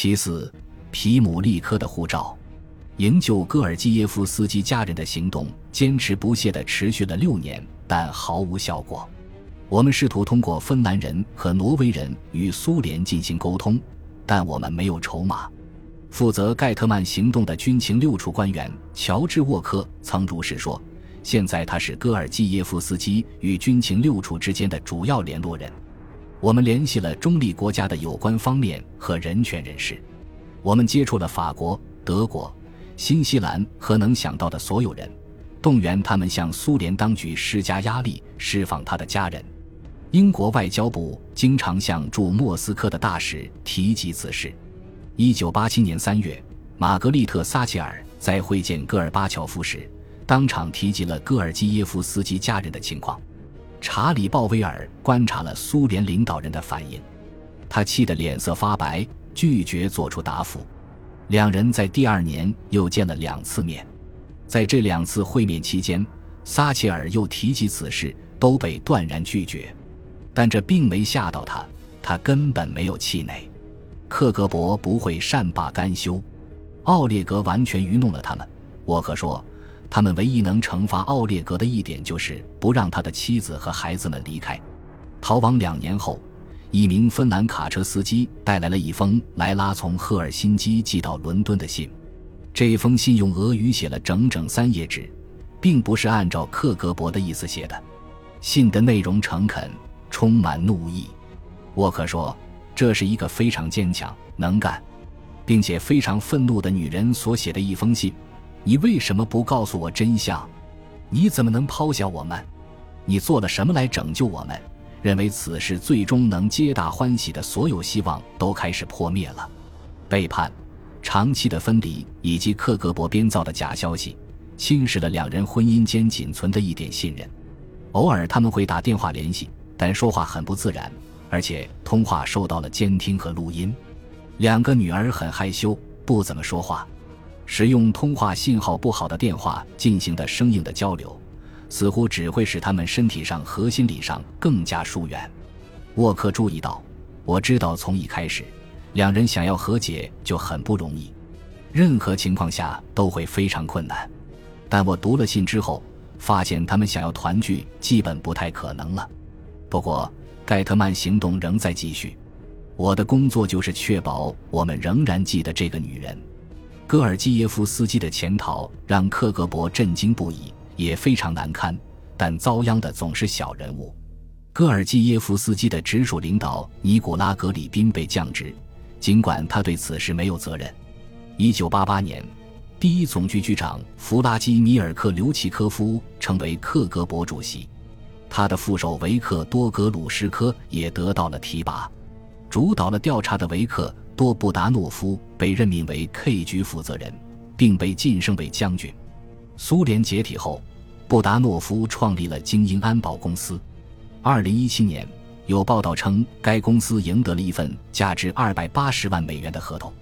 其四，皮姆利科的护照。营救戈尔基耶夫斯基家人的行动坚持不懈地持续了六年，但毫无效果。我们试图通过芬兰人和挪威人与苏联进行沟通，但我们没有筹码。负责盖特曼行动的军情六处官员乔治沃克曾如是说：“现在他是戈尔基耶夫斯基与军情六处之间的主要联络人。”我们联系了中立国家的有关方面和人权人士，我们接触了法国、德国。新西兰和能想到的所有人，动员他们向苏联当局施加压力，释放他的家人。英国外交部经常向驻莫斯科的大使提及此事。一九八七年三月，玛格丽特·撒切尔在会见戈尔巴乔夫时，当场提及了戈尔基耶夫斯基家人的情况。查理·鲍威尔观察了苏联领导人的反应，他气得脸色发白，拒绝做出答复。两人在第二年又见了两次面，在这两次会面期间，撒切尔又提及此事，都被断然拒绝。但这并没吓到他，他根本没有气馁。克格勃不会善罢甘休，奥列格完全愚弄了他们。沃克说，他们唯一能惩罚奥列格的一点就是不让他的妻子和孩子们离开。逃亡两年后。一名芬兰卡车司机带来了一封莱拉从赫尔辛基寄到伦敦的信，这封信用俄语写了整整三页纸，并不是按照克格勃的意思写的。信的内容诚恳，充满怒意。沃克说：“这是一个非常坚强、能干，并且非常愤怒的女人所写的一封信。你为什么不告诉我真相？你怎么能抛下我们？你做了什么来拯救我们？”认为此事最终能皆大欢喜的所有希望都开始破灭了，背叛、长期的分离以及克格勃编造的假消息，侵蚀了两人婚姻间仅存的一点信任。偶尔他们会打电话联系，但说话很不自然，而且通话受到了监听和录音。两个女儿很害羞，不怎么说话，使用通话信号不好的电话进行的生硬的交流。似乎只会使他们身体上和心理上更加疏远。沃克注意到，我知道从一开始，两人想要和解就很不容易，任何情况下都会非常困难。但我读了信之后，发现他们想要团聚基本不太可能了。不过，盖特曼行动仍在继续。我的工作就是确保我们仍然记得这个女人。戈尔基耶夫斯基的潜逃让克格勃震惊不已。也非常难堪，但遭殃的总是小人物。戈尔基耶夫斯基的直属领导尼古拉格里宾被降职，尽管他对此事没有责任。一九八八年，第一总局局长弗拉基米尔克留奇科夫成为克格勃主席，他的副手维克多格鲁什科也得到了提拔。主导了调查的维克多布达诺夫被任命为 K 局负责人，并被晋升为将军。苏联解体后，布达诺夫创立了精英安保公司。二零一七年，有报道称该公司赢得了一份价值二百八十万美元的合同，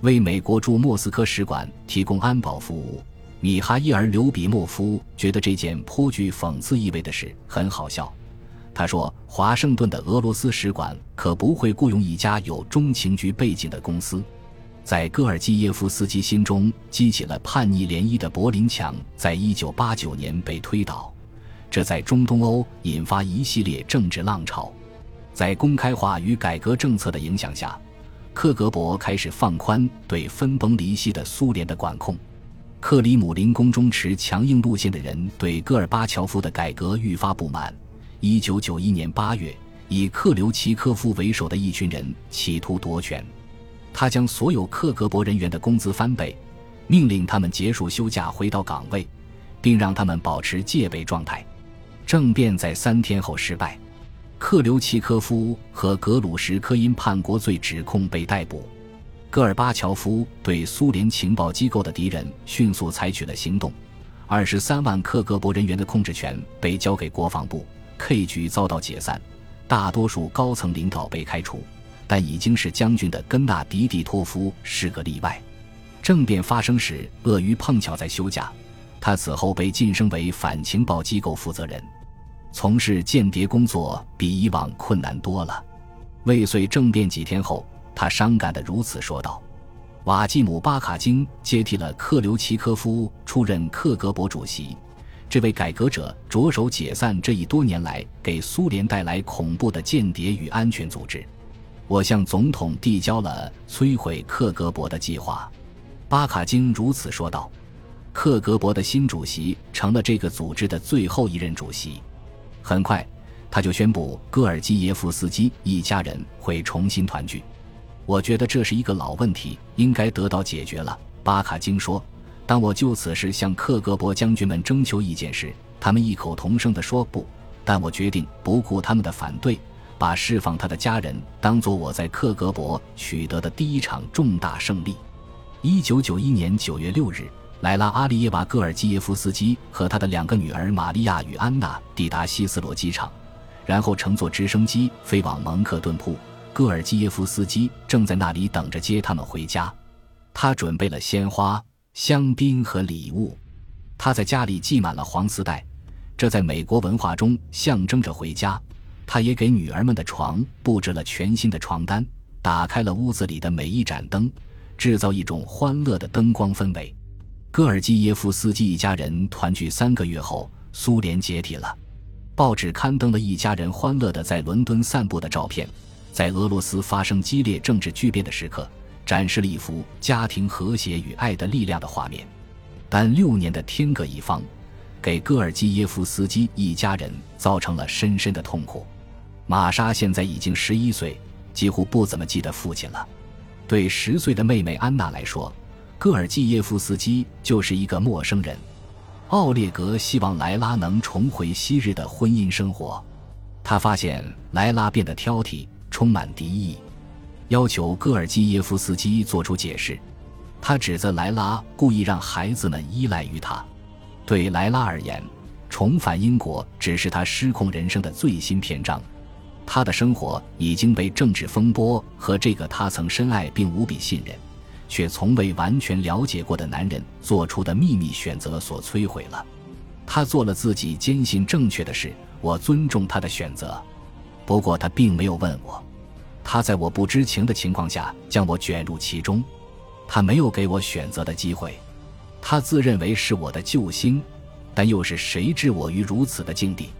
为美国驻莫斯科使馆提供安保服务。米哈伊尔·刘比莫夫觉得这件颇具讽刺意味的事很好笑。他说：“华盛顿的俄罗斯使馆可不会雇佣一家有中情局背景的公司。”在戈尔基耶夫斯基心中激起了叛逆涟漪的柏林墙，在一九八九年被推倒，这在中东欧引发一系列政治浪潮。在公开化与改革政策的影响下，克格勃开始放宽对分崩离析的苏联的管控。克里姆林宫中持强硬路线的人对戈尔巴乔夫的改革愈发不满。一九九一年八月，以克留奇科夫为首的一群人企图夺权。他将所有克格勃人员的工资翻倍，命令他们结束休假回到岗位，并让他们保持戒备状态。政变在三天后失败，克留奇科夫和格鲁什科因叛国罪指控被逮捕。戈尔巴乔夫对苏联情报机构的敌人迅速采取了行动，二十三万克格勃人员的控制权被交给国防部，K 局遭到解散，大多数高层领导被开除。但已经是将军的根纳迪蒂托夫是个例外。政变发生时，鳄鱼碰巧在休假。他此后被晋升为反情报机构负责人，从事间谍工作比以往困难多了。未遂政变几天后，他伤感地如此说道。瓦季姆·巴卡京接替了克留奇科夫出任克格勃主席。这位改革者着手解散这一多年来给苏联带来恐怖的间谍与安全组织。我向总统递交了摧毁克格勃的计划。巴卡京如此说道。克格勃的新主席成了这个组织的最后一任主席。很快，他就宣布戈尔基耶夫斯基一家人会重新团聚。我觉得这是一个老问题，应该得到解决了。巴卡京说：“当我就此事向克格勃将军们征求意见时，他们异口同声地说不。但我决定不顾他们的反对，把释放他的家人当做我在克格勃取得的第一场重大胜利。”一九九一年九月六日，莱拉·阿利耶娃·戈尔基耶夫斯基和他的两个女儿玛利亚与安娜抵达希斯罗机场，然后乘坐直升机飞往蒙克顿铺。戈尔基耶夫斯基正在那里等着接他们回家，他准备了鲜花、香槟和礼物。他在家里系满了黄丝带，这在美国文化中象征着回家。他也给女儿们的床布置了全新的床单，打开了屋子里的每一盏灯，制造一种欢乐的灯光氛围。戈尔基耶夫斯基一家人团聚三个月后，苏联解体了。报纸刊登了一家人欢乐的在伦敦散步的照片。在俄罗斯发生激烈政治巨变的时刻，展示了一幅家庭和谐与爱的力量的画面。但六年的天各一方，给戈尔基耶夫斯基一家人造成了深深的痛苦。玛莎现在已经十一岁，几乎不怎么记得父亲了。对十岁的妹妹安娜来说，戈尔基耶夫斯基就是一个陌生人。奥列格希望莱拉能重回昔日的婚姻生活，他发现莱拉变得挑剔。充满敌意，要求戈尔基耶夫斯基做出解释。他指责莱拉故意让孩子们依赖于他。对莱拉而言，重返英国只是他失控人生的最新篇章。他的生活已经被政治风波和这个他曾深爱并无比信任，却从未完全了解过的男人做出的秘密选择所摧毁了。他做了自己坚信正确的事，我尊重他的选择。不过他并没有问我，他在我不知情的情况下将我卷入其中，他没有给我选择的机会，他自认为是我的救星，但又是谁置我于如此的境地？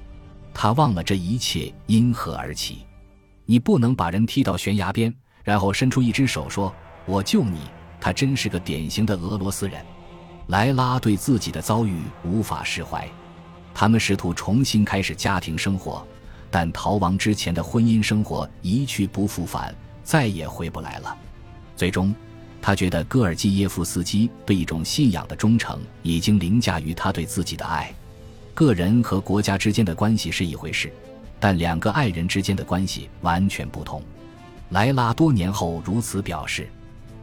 他忘了这一切因何而起。你不能把人踢到悬崖边，然后伸出一只手说“我救你”。他真是个典型的俄罗斯人。莱拉对自己的遭遇无法释怀，他们试图重新开始家庭生活。但逃亡之前的婚姻生活一去不复返，再也回不来了。最终，他觉得戈尔基耶夫斯基对一种信仰的忠诚已经凌驾于他对自己的爱。个人和国家之间的关系是一回事，但两个爱人之间的关系完全不同。莱拉多年后如此表示：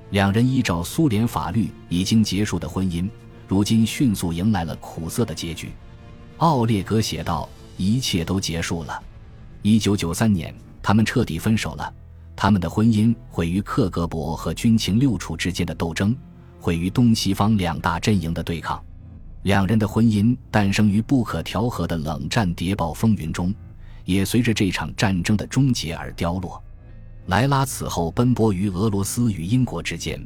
两人依照苏联法律已经结束的婚姻，如今迅速迎来了苦涩的结局。奥列格写道：“一切都结束了。”一九九三年，他们彻底分手了。他们的婚姻毁于克格勃和军情六处之间的斗争，毁于东西方两大阵营的对抗。两人的婚姻诞生于不可调和的冷战谍报风云中，也随着这场战争的终结而凋落。莱拉此后奔波于俄罗斯与英国之间，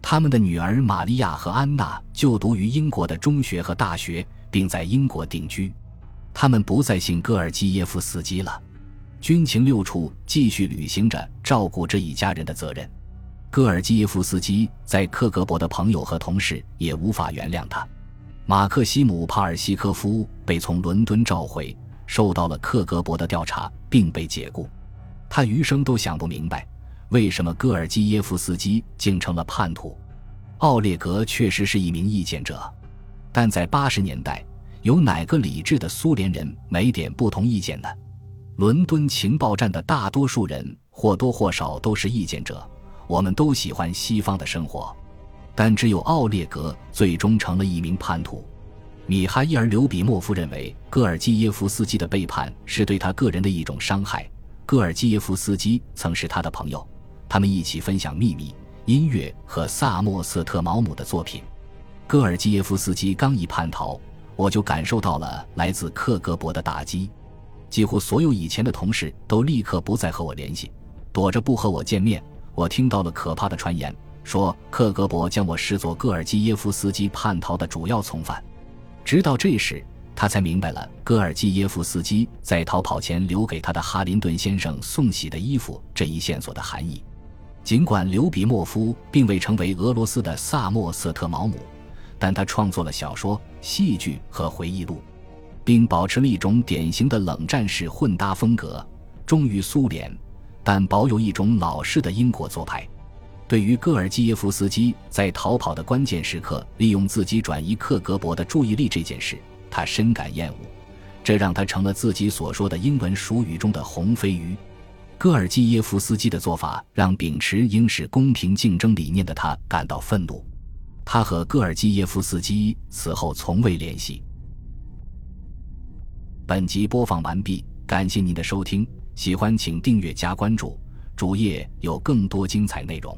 他们的女儿玛利亚和安娜就读于英国的中学和大学，并在英国定居。他们不再信戈尔基耶夫斯基了，军情六处继续履行着照顾这一家人的责任。戈尔基耶夫斯基在克格勃的朋友和同事也无法原谅他。马克西姆·帕尔西科夫被从伦敦召回，受到了克格勃的调查，并被解雇。他余生都想不明白，为什么戈尔基耶夫斯基竟成了叛徒。奥列格确实是一名意见者，但在八十年代。有哪个理智的苏联人没点不同意见呢？伦敦情报站的大多数人或多或少都是意见者。我们都喜欢西方的生活，但只有奥列格最终成了一名叛徒。米哈伊尔·刘比莫夫认为，戈尔基耶夫斯基的背叛是对他个人的一种伤害。戈尔基耶夫斯基曾是他的朋友，他们一起分享秘密、音乐和萨默瑟特毛姆的作品。戈尔基耶夫斯基刚一叛逃。我就感受到了来自克格勃的打击，几乎所有以前的同事都立刻不再和我联系，躲着不和我见面，我听到了可怕的传言，说克格勃将我视作戈尔基耶夫斯基叛逃的主要从犯。直到这时，他才明白了戈尔基耶夫斯基在逃跑前留给他的哈林顿先生送洗的衣服这一线索的含义。尽管刘比莫夫并未成为俄罗斯的萨默瑟特毛姆，但他创作了小说、戏剧和回忆录，并保持了一种典型的冷战式混搭风格，忠于苏联，但保有一种老式的英国做派。对于戈尔基耶夫斯基在逃跑的关键时刻利用自己转移克格勃的注意力这件事，他深感厌恶，这让他成了自己所说的英文俗语中的“红飞鱼”。戈尔基耶夫斯基的做法让秉持英式公平竞争理念的他感到愤怒。他和戈尔基耶夫斯基此后从未联系。本集播放完毕，感谢您的收听，喜欢请订阅加关注，主页有更多精彩内容。